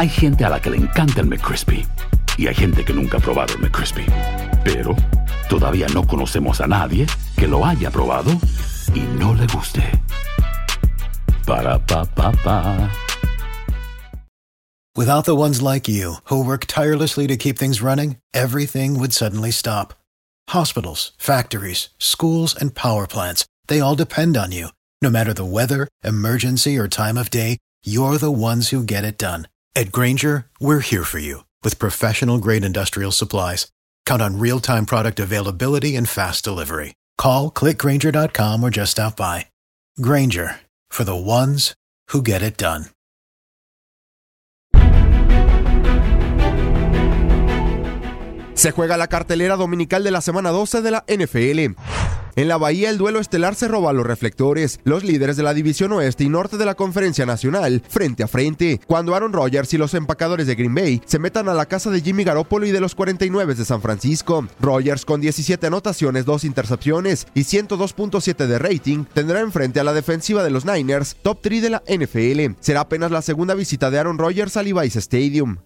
Hay gente a la que le encanta el McCrispy. Y hay gente que nunca ha probado el McCrispy. Pero todavía no conocemos a nadie que lo haya probado y no le guste. Para pa pa pa. Without the ones like you, who work tirelessly to keep things running, everything would suddenly stop. Hospitals, factories, schools, and power plants, they all depend on you. No matter the weather, emergency, or time of day, you're the ones who get it done. At Granger, we're here for you with professional grade industrial supplies. Count on real time product availability and fast delivery. Call clickgranger.com or just stop by. Granger for the ones who get it done. Se juega la cartelera dominical de la semana 12 de la NFL. En la Bahía el duelo estelar se roba los reflectores, los líderes de la división oeste y norte de la conferencia nacional, frente a frente, cuando Aaron Rodgers y los empacadores de Green Bay se metan a la casa de Jimmy Garoppolo y de los 49 de San Francisco. Rodgers con 17 anotaciones, 2 intercepciones y 102.7 de rating tendrá enfrente a la defensiva de los Niners, top 3 de la NFL. Será apenas la segunda visita de Aaron Rodgers al Levi's Stadium.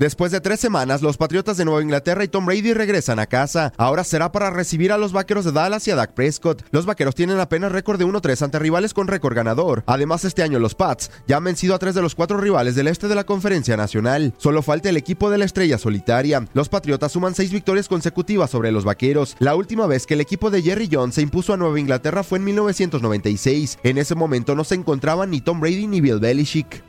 Después de tres semanas, los Patriotas de Nueva Inglaterra y Tom Brady regresan a casa. Ahora será para recibir a los Vaqueros de Dallas y a Dak Prescott. Los Vaqueros tienen apenas récord de 1-3 ante rivales con récord ganador. Además, este año los Pats ya han vencido a tres de los cuatro rivales del este de la Conferencia Nacional. Solo falta el equipo de la estrella solitaria. Los Patriotas suman seis victorias consecutivas sobre los Vaqueros. La última vez que el equipo de Jerry Jones se impuso a Nueva Inglaterra fue en 1996. En ese momento no se encontraban ni Tom Brady ni Bill Belichick.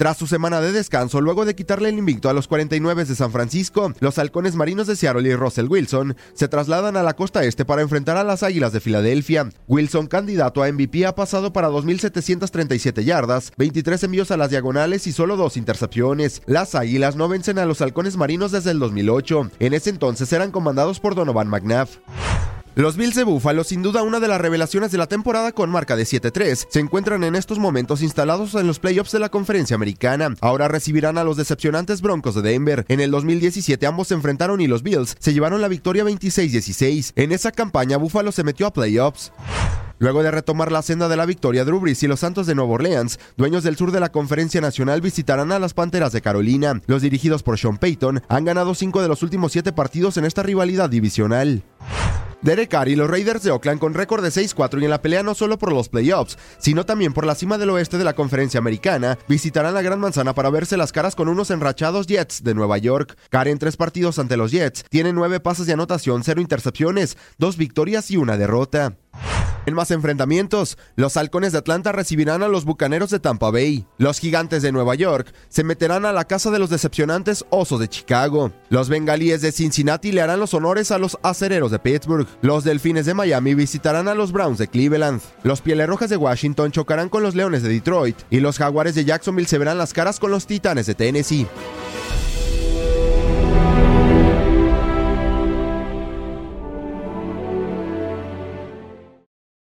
Tras su semana de descanso, luego de quitarle el invicto a los 49 de San Francisco, los halcones marinos de Seattle y Russell Wilson se trasladan a la costa este para enfrentar a las Águilas de Filadelfia. Wilson, candidato a MVP, ha pasado para 2.737 yardas, 23 envíos a las diagonales y solo dos intercepciones. Las Águilas no vencen a los halcones marinos desde el 2008. En ese entonces eran comandados por Donovan McNabb. Los Bills de Buffalo, sin duda una de las revelaciones de la temporada con marca de 7-3, se encuentran en estos momentos instalados en los playoffs de la conferencia americana. Ahora recibirán a los decepcionantes Broncos de Denver. En el 2017 ambos se enfrentaron y los Bills se llevaron la victoria 26-16. En esa campaña Buffalo se metió a playoffs. Luego de retomar la senda de la victoria, Drew Brees y los Santos de Nueva Orleans, dueños del sur de la Conferencia Nacional, visitarán a las Panteras de Carolina. Los dirigidos por Sean Payton han ganado cinco de los últimos siete partidos en esta rivalidad divisional. Derek Carr y los Raiders de Oakland con récord de 6-4 y en la pelea no solo por los playoffs, sino también por la cima del oeste de la conferencia americana, visitarán la Gran Manzana para verse las caras con unos enrachados Jets de Nueva York. Carr en tres partidos ante los Jets tiene nueve pases de anotación, cero intercepciones, dos victorias y una derrota. En más enfrentamientos, los halcones de Atlanta recibirán a los bucaneros de Tampa Bay. Los gigantes de Nueva York se meterán a la casa de los decepcionantes osos de Chicago. Los bengalíes de Cincinnati le harán los honores a los acereros de Pittsburgh. Los delfines de Miami visitarán a los Browns de Cleveland. Los pielerrojas de Washington chocarán con los leones de Detroit. Y los jaguares de Jacksonville se verán las caras con los titanes de Tennessee.